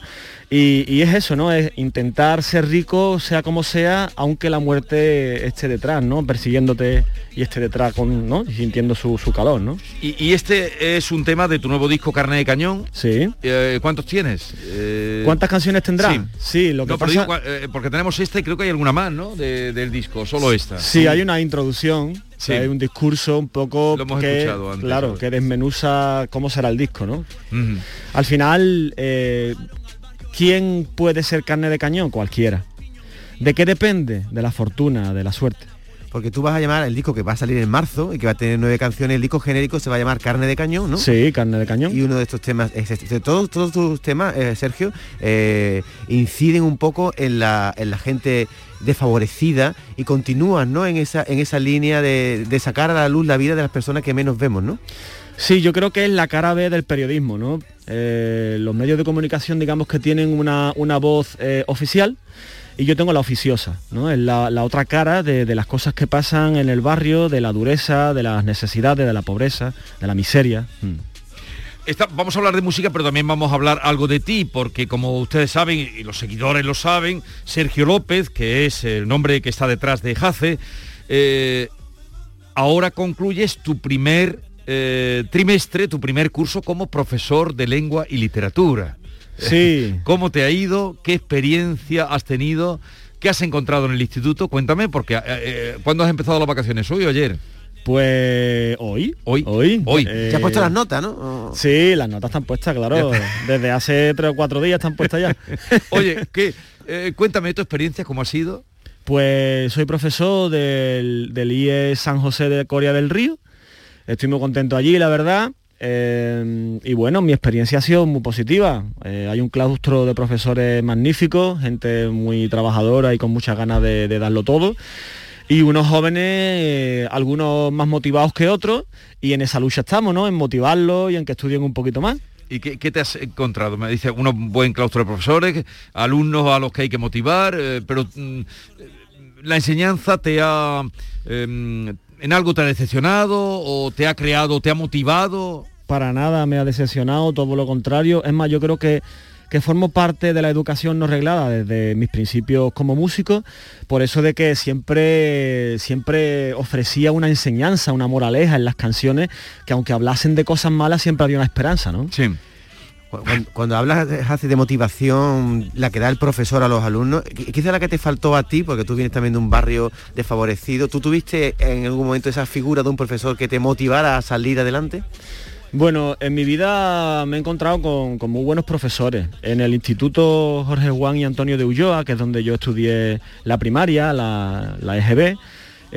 y, y es eso, ¿no? Es intentar ser rico, sea como sea, aunque la muerte esté detrás, ¿no? Persiguiéndote y esté detrás con, ¿no? Y sintiendo su, su calor, ¿no? Y, y este es un tema de tu nuevo disco Carne de Cañón. Sí. Eh, ¿Cuántos tienes? Eh, ¿Cuántas canciones tendrá? Sí, Sí, lo que No, pero pasa... digo, eh, porque tenemos esta y creo que hay alguna más, ¿no? De- del disco, solo esta. Sí, hay una introducción, Sí. hay un discurso un poco que, antes, claro, ¿sabes? que desmenuza cómo será el disco, ¿no? Al final, eh, ¿quién puede ser carne de cañón? Cualquiera. ¿De qué depende? De la fortuna, de la suerte. Porque tú vas a llamar el disco que va a salir en marzo y que va a tener nueve canciones, el disco genérico se va a llamar Carne de Cañón, ¿no? Sí, Carne de Cañón. Y uno de estos temas, es este. todos, todos tus temas, eh, Sergio, eh, inciden un poco en la, en la gente desfavorecida y continúan ¿no? en, esa, en esa línea de, de sacar a la luz la vida de las personas que menos vemos, ¿no? Sí, yo creo que es la cara B del periodismo, ¿no? Eh, los medios de comunicación, digamos que tienen una, una voz eh, oficial y yo tengo la oficiosa, ¿no? Es la, la otra cara de, de, las cosas que pasan en el barrio, de la dureza, de las necesidades, de la pobreza, de la miseria. Mm. Vamos a hablar de música, pero también vamos a hablar algo de ti, porque como ustedes saben, y los seguidores lo saben, Sergio López, que es el nombre que está detrás de Jace, eh, ahora concluyes tu primer eh, trimestre, tu primer curso como profesor de lengua y literatura. Sí. ¿Cómo te ha ido? ¿Qué experiencia has tenido? ¿Qué has encontrado en el instituto? Cuéntame, porque eh, eh, ¿cuándo has empezado las vacaciones? ¿Hoy o ayer? Pues hoy. Hoy. Hoy. Hoy. Eh, ¿Se ha puesto las notas, no? Sí, las notas están puestas, claro. Desde hace tres o cuatro días están puestas ya. Oye, ¿qué? Eh, cuéntame tu experiencia, ¿cómo ha sido? Pues soy profesor del, del IE San José de Coria del Río. Estoy muy contento allí, la verdad. Eh, y bueno, mi experiencia ha sido muy positiva. Eh, hay un claustro de profesores magníficos, gente muy trabajadora y con muchas ganas de, darlo todo y unos jóvenes, eh, algunos más motivados que otros, y en esa lucha estamos, ¿no? En motivarlos y en que estudien un poquito más. ¿Y qué, te has encontrado? Me dice, unos buen claustro de profesores, alumnos a los que hay que motivar, eh, pero mm, la enseñanza te ha... Eh, ¿En algo te ha decepcionado o te ha creado, te ha motivado? Para nada me ha decepcionado, todo lo contrario. Es más, yo creo que que formo parte de la educación no reglada desde mis principios como músico, por eso de que siempre, siempre ofrecía una enseñanza, una moraleja en las canciones, que aunque hablasen de cosas malas, siempre había una esperanza, ¿no? Sí. Cuando, hablas de motivación, la que da el profesor a los alumnos, quizá la que te faltó a ti, porque tú vienes también de un barrio desfavorecido, ¿tú tuviste en algún momento esa figura de un profesor que te motivara a salir adelante? Bueno, en mi vida me he encontrado con, con, muy buenos profesores. En el Instituto Jorge Juan y Antonio de Ulloa, que es donde yo estudié la primaria, la, la EGB,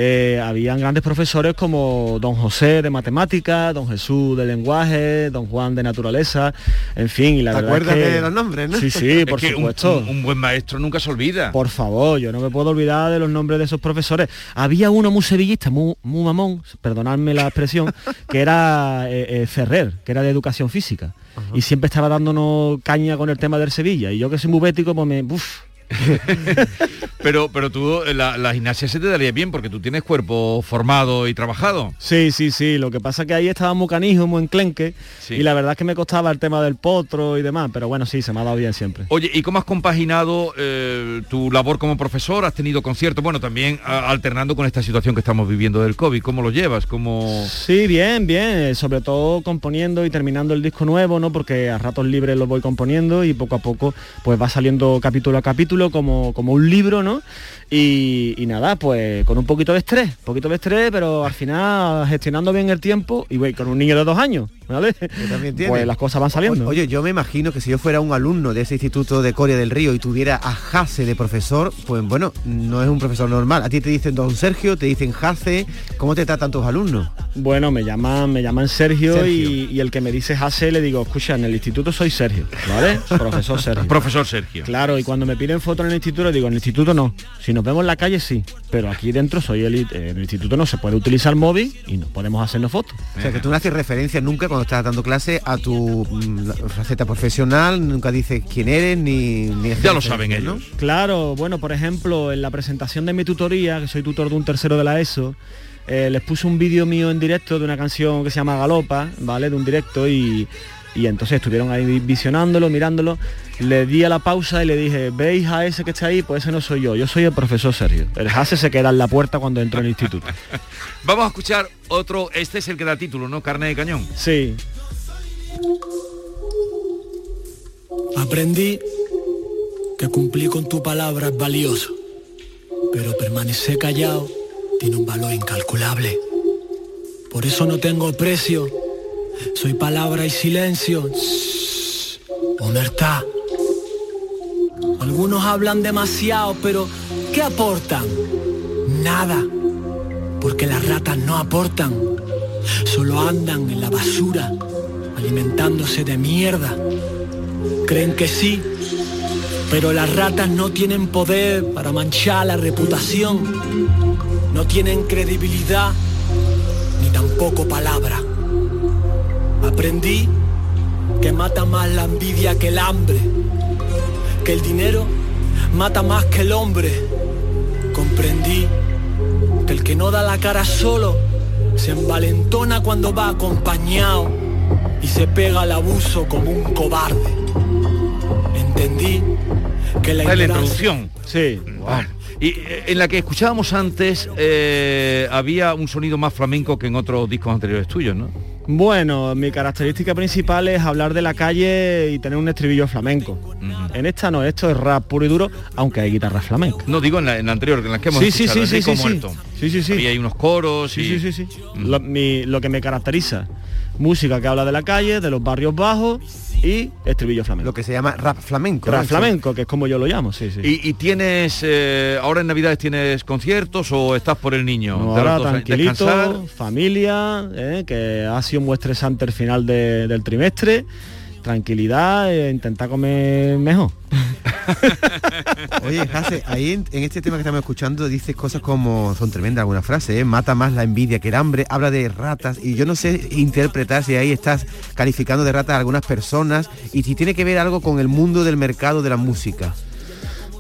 eh, habían grandes profesores como don José de matemáticas, don Jesús de lenguaje, don Juan de naturaleza, en fin, y la ¿Te que... de los nombres, no? Sí, sí, por es que supuesto. Un, un, buen maestro nunca se olvida. Por favor, yo no me puedo olvidar de los nombres de esos profesores. Había uno muy sevillista, muy, muy mamón, perdonadme la expresión, que era eh, eh, Ferrer, que era de educación física. Y siempre estaba dándonos caña con el tema del Sevilla. Y yo que soy muy bético, pues me... Uf, pero pero tú la, la, gimnasia se te daría bien porque tú tienes cuerpo formado y trabajado. Sí, sí, sí. Lo que pasa es que ahí estaba muy canijo, muy enclenque sí. y la verdad es que me costaba el tema del potro y demás, pero bueno, sí, se me ha dado bien siempre. Oye, ¿y cómo has compaginado eh, tu labor como profesor? ¿Has tenido conciertos? Bueno, también a, alternando con esta situación que estamos viviendo del COVID. ¿Cómo lo llevas? ¿Cómo... Sí, bien, bien. Sobre todo componiendo y terminando el disco nuevo, ¿no? Porque a ratos libres lo voy componiendo y poco a poco pues va saliendo capítulo a capítulo como, como un libro, ¿no? Y, nada, pues con un poquito de estrés, poquito de estrés, pero al final gestionando bien el tiempo y con un niño de dos años, ¿vale? Pues las cosas van saliendo. Oye, yo me imagino que si yo fuera un alumno de ese instituto de Coria del Río y tuviera a Jase de profesor, pues bueno, no es un profesor normal. A ti te dicen don Sergio, te dicen Jase, ¿cómo te tratan tus alumnos? Bueno, me llaman, me llaman Sergio, Sergio. Y, y, el que me dice Jase le digo, escucha, en el instituto soy Sergio, ¿vale? profesor Sergio. profesor Sergio. Claro, y cuando me piden fotos en el instituto, digo, en el instituto no. Si nos vemos en la calle, sí. Pero aquí dentro soy el, en el instituto no se puede utilizar móvil y no podemos hacernos fotos. O sea, que tú no haces referencia nunca cuando estás dando clase a tu mm, faceta profesional, nunca dices quién eres ni... ni ya lo saben ellos. ¿no? Claro, bueno, por ejemplo, en la presentación de mi tutoría, que soy tutor de un tercero de la ESO, eh, les puse un vídeo mío en directo de una canción que se llama Galopa, ¿vale? De un directo y, y entonces estuvieron ahí visionándolo, mirándolo, le di a la pausa y le dije, ¿veis a ese que está ahí? Pues ese no soy yo, yo soy el profesor Sergio. El Jase se queda en la puerta cuando entró en el instituto. Vamos a escuchar otro, este es el que da título, ¿no? Carne de cañón. Sí. Aprendí que cumplir con tu palabra es valioso, pero permanecer callado tiene un valor incalculable. Por eso no tengo precio, soy palabra y silencio. Omertá. Algunos hablan demasiado, pero ¿qué aportan? Nada. porque las ratas no aportan, solo andan en la basura, alimentándose de mierda. Creen que sí, pero las ratas no tienen poder para manchar la reputación, no tienen credibilidad ni tampoco palabra. Aprendí que mata más la envidia que el hambre, que el dinero mata más que el hombre. Comprendí que el que no da la cara solo se envalentona cuando va acompañado y se pega al abuso como un cobarde. Entendí que la es la introducción. Sí. Y eh, en la que escuchábamos antes eh, había un sonido más flamenco que en otros discos anteriores tuyos, ¿no? Bueno, mi característica principal es hablar de la calle y tener un estribillo flamenco. En esta no, esto es rap puro y duro, aunque hay guitarra flamenca. No digo en la, en la anterior, en la que hemos Sí, sí, escuchado, sí, sí, sí, sí. muerto. Sí, sí, sí. Había ahí unos coros Sí, y... sí, sí, sí. Lo, mi- lo que me caracteriza. Música que habla de la calle, de los barrios bajos y estribillo flamenco. Lo que se llama rap flamenco. Rap ¿no? flamenco, que es como yo lo llamo, sí, sí. ¿Y, y tienes, eh, ahora en Navidades tienes conciertos o estás por el niño? No, ¿De ahora tranquilito, descansar? familia, eh, que ha sido muy estresante el final de- del trimestre. Tranquilidad, e intentar comer mejor. Oye, Jase, ahí en, en este tema que estamos escuchando dices cosas como, son tremendas algunas frases, ¿eh? mata más la envidia que el hambre, habla de ratas y yo no sé interpretar si ahí estás calificando de ratas a algunas personas y si tiene que ver algo con el mundo del mercado de la música.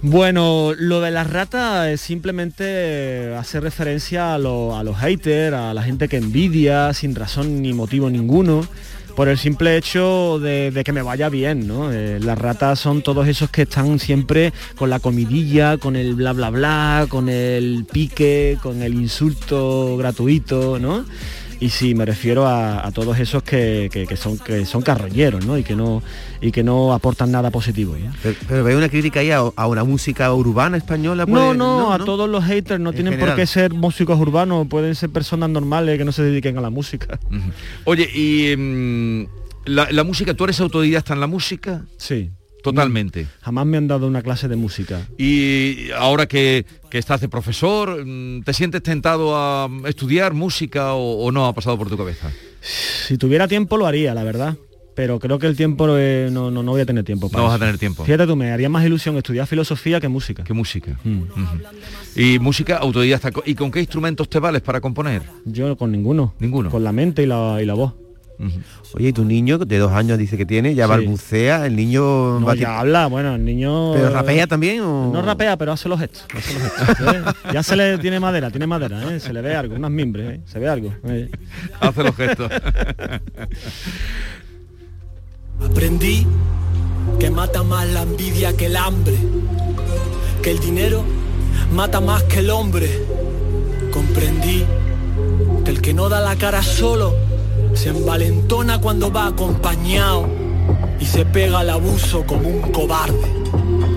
Bueno, lo de las ratas es simplemente hacer referencia a, lo- a los haters, a la gente que envidia sin razón ni motivo ninguno, por el simple hecho de, que me vaya bien, ¿no? Eh, las ratas son todos esos que están siempre con la comidilla, con el bla bla bla, con el pique, con el insulto gratuito, ¿no? Y sí, me refiero a, a todos esos que, que- que son que son carroñeros, ¿no? Y que no y que no aportan nada positivo. Pero, pero veo una crítica ahí a, a una música urbana española. No, pues, no, a todos los haters no En tienen por qué ser músicos urbanos, pueden ser personas normales que no se dediquen a la música. Oye, y mm, la, la música, ¿tú eres autodidacta en la música? Sí. Totalmente. Jamás me han dado una clase de música. Y ahora que, que estás de profesor, mm, ¿te sientes tentado a estudiar música o, o no ha pasado por tu cabeza? Si tuviera tiempo lo haría, la verdad. Pero creo que el tiempo eh, no, no, no voy a tener tiempo para No vas a tener tiempo. Fíjate tú, me haría más ilusión estudiar filosofía que música. ¿Qué música? Mm. Y música autodidacta. ¿Y con qué instrumentos te vales para componer? Yo con ninguno. Ninguno. Con la mente y la, y la voz. Oye, y tu niño de dos años dice que tiene, ya Sí. balbucea, el niño... No, va ya ti- habla, bueno, el niño... ¿Pero rapea también o...? No rapea, pero hace los gestos. hace los gestos, ¿eh? Ya se le tiene madera, tiene madera, ¿eh? se le ve algo, unas mimbres, ¿eh? se ve algo. ¿eh? Hace los gestos. Aprendí que mata más la envidia que el hambre, que el dinero mata más que el hombre. Comprendí que el que no da la cara solo se envalentona cuando va acompañado y se pega al abuso como un cobarde.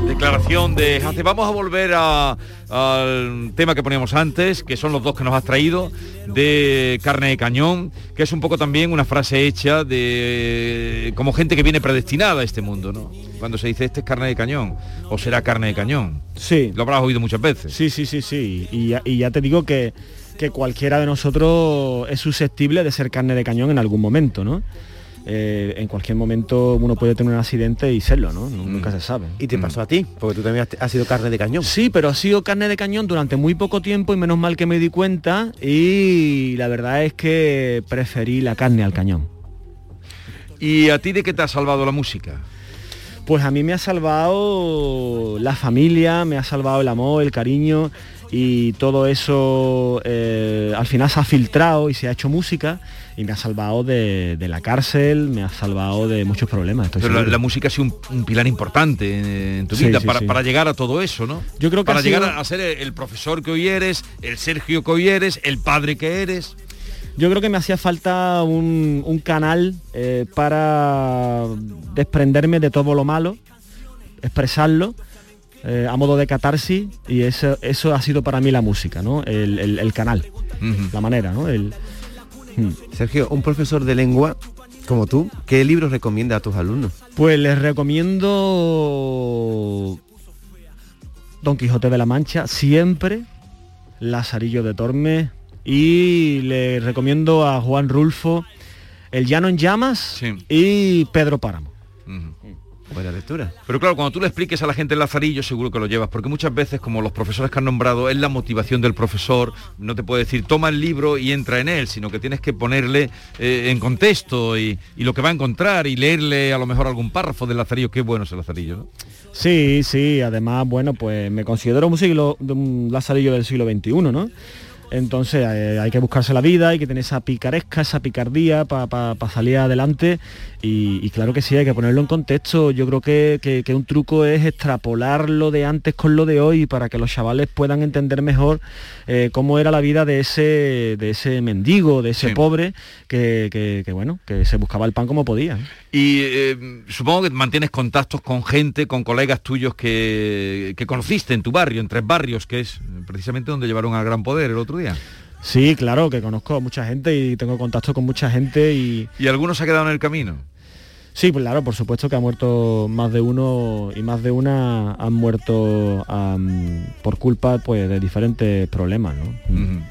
Declaración de Hace. Vamos a volver a- al tema que poníamos antes, que son los dos que nos has traído, de carne de cañón, que es un poco también una frase hecha de como gente que viene predestinada a este mundo, ¿no? Cuando se dice este es carne de cañón, o será carne de cañón. Sí. Lo habrás oído muchas veces. Sí, sí, sí, sí. Y ya, y ya te digo que, que cualquiera de nosotros es susceptible de ser carne de cañón en algún momento, ¿no? Eh, en cualquier momento uno puede tener un accidente y serlo, ¿no? Nunca se sabe. Y te pasó a ti, porque tú también has, has sido carne de cañón. Sí, pero ha sido carne de cañón durante muy poco tiempo y menos mal que me di cuenta y la verdad es que preferí la carne al cañón. ¿Y a ti de qué te ha salvado la música? Pues a mí me ha salvado la familia, me ha salvado el amor, el cariño y todo eso eh, al final se ha filtrado y se ha hecho música y me ha salvado de, de la cárcel, me ha salvado de muchos problemas. estoy Pero la, música ha sido un, un pilar importante en, en tu Sí, vida sí, para, sí. para llegar a todo eso, ¿no? Yo creo que para llegar sido- a, a ser el, el profesor que hoy eres, el Sergio que hoy eres, el padre que eres. Yo creo que me hacía falta un, un canal eh, para desprenderme de todo lo malo, expresarlo eh, a modo de catarsis y eso, eso ha sido para mí la música, ¿no? El, el- el canal, la manera, ¿no? El, Hmm. Sergio, un profesor de lengua como tú, ¿qué libros recomienda a tus alumnos? Pues les recomiendo Don Quijote de la Mancha, siempre, Lazarillo de Tormes, y le recomiendo a Juan Rulfo El Llano en Llamas y Pedro Páramo. Buena lectura. Pero claro, cuando tú le expliques a la gente el lazarillo, seguro que lo llevas, porque muchas veces, como los profesores que han nombrado, es la motivación del profesor, no te puede decir, toma el libro y entra en él, sino que tienes que ponerle eh, en contexto y, lo que va a encontrar y leerle a lo mejor algún párrafo del lazarillo, qué bueno es el lazarillo. Sí, sí, además, bueno, pues me considero un, siglo, un lazarillo del siglo XXI, ¿no? Entonces eh, hay que buscarse la vida, hay que tener esa picaresca, esa picardía para pa, pa salir adelante y, y, claro que sí, hay que ponerlo en contexto. Yo creo que, que, que, un truco es extrapolar lo de antes con lo de hoy para que los chavales puedan entender mejor eh, cómo era la vida de ese, de ese mendigo, de ese sí. pobre, que, que, bueno, que se buscaba el pan como podía. Y eh, supongo que mantienes contactos con gente, con colegas tuyos que, que conociste en tu barrio, en Tres Barrios, que es precisamente donde llevaron al gran poder el otro día. Sí, claro, que conozco a mucha gente y tengo contacto con mucha gente y... ¿Y algunos se ha quedado en el camino? Sí, pues claro, por supuesto que ha muerto más de uno y más de una han muerto um, por culpa pues, de diferentes problemas. ¿no? Uh -huh.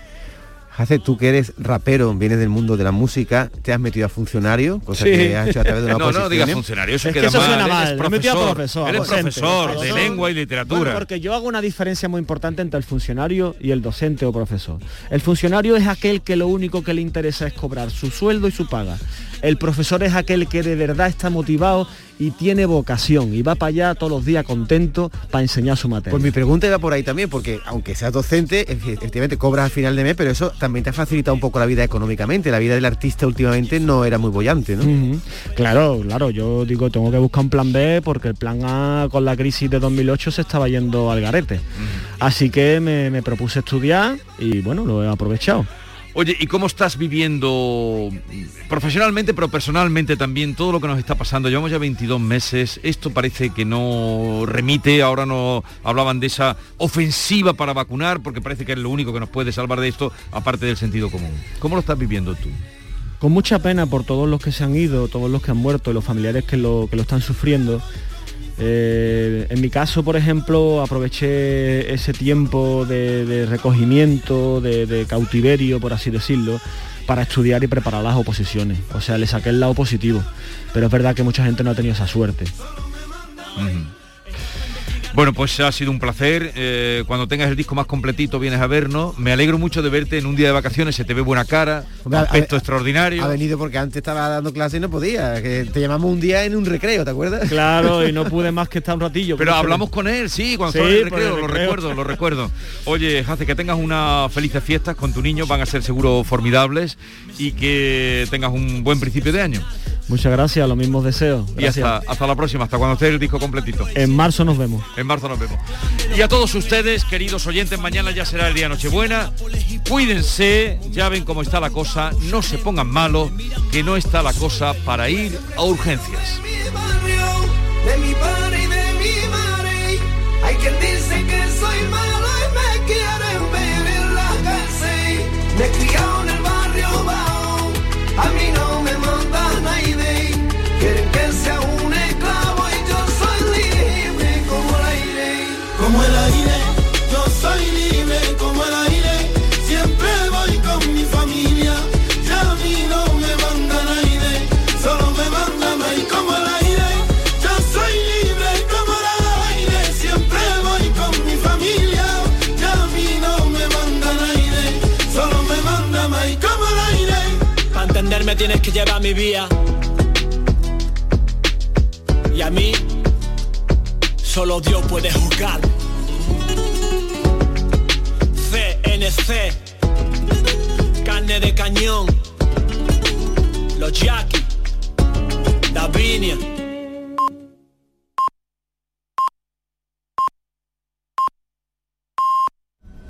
Hace, tú que eres rapero, vienes del mundo de la música, te has metido a funcionario, cosa Sí. que has hecho a través de una No, no digas funcionario, eso Es que queda eso mal. suena Él mal, he metido a profesor, profesor, él es docente. profesor de Profesor. lengua y literatura. Bueno, porque yo hago una diferencia muy importante entre el funcionario y el docente o profesor. El funcionario es aquel que lo único que le interesa es cobrar su sueldo y su paga. El profesor es aquel que de verdad está motivado y tiene vocación y va para allá todos los días contento para enseñar su materia. Pues mi pregunta iba por ahí también, porque aunque seas docente, efectivamente cobras al final de mes, pero eso también te ha facilitado un poco la vida económicamente. La vida del artista últimamente no era muy bollante, ¿no? Uh -huh. Claro, claro, yo digo, tengo que buscar un plan B porque el plan A con la crisis de 2008 se estaba yendo al garete. Uh -huh. Así que me, me propuse estudiar y bueno, lo he aprovechado. Oye, ¿y cómo estás viviendo profesionalmente, pero personalmente también todo lo que nos está pasando? Llevamos ya 22 meses, esto parece que no remite, ahora no hablaban de esa ofensiva para vacunar, porque parece que es lo único que nos puede salvar de esto, aparte del sentido común. ¿Cómo lo estás viviendo tú? Con mucha pena por todos los que se han ido, todos los que han muerto, los familiares que lo, que lo están sufriendo. Eh, en mi caso, por ejemplo, aproveché ese tiempo de, recogimiento, de, cautiverio, por así decirlo, para estudiar y preparar las oposiciones. O sea, le saqué el lado positivo. Pero es verdad que mucha gente no ha tenido esa suerte. Bueno, pues ha sido un placer. Eh, cuando tengas el disco más completito vienes a vernos. Me alegro mucho de verte en un día de vacaciones. Se te ve buena cara, un aspecto ha, extraordinario. Ha venido porque antes estaba dando clase y no podía. Que te llamamos un día en un recreo, ¿te acuerdas? Claro, y no pude más que estar un ratillo. Pero hablamos con él, sí, cuando sí, estaba en el recreo, el lo recuerdo, lo recuerdo. Oye, Jace, que tengas unas felices fiestas con tu niño, van a ser seguro formidables y que tengas un buen principio de año. Muchas gracias, los mismos deseos. Gracias. Y hasta, hasta la próxima, hasta cuando esté el disco completito. En marzo nos vemos. En marzo nos vemos. Y a todos ustedes, queridos oyentes, mañana ya será el día Nochebuena. Cuídense, ya ven cómo está la cosa, no se pongan malos, que no está la cosa para ir a urgencias. Como el aire, yo soy libre como el aire. Siempre voy con mi familia, ya a mí no me manda nadie. Solo me manda maíz como el aire. Yo soy libre como el aire. Siempre voy con mi familia, ya a mí no me manda nadie. Solo me manda maíz como el aire. Para entenderme tienes que llevar mi vía. Y a mí, solo Dios puede juzgar. CNC, carne de cañón, los Jackie, Davinia.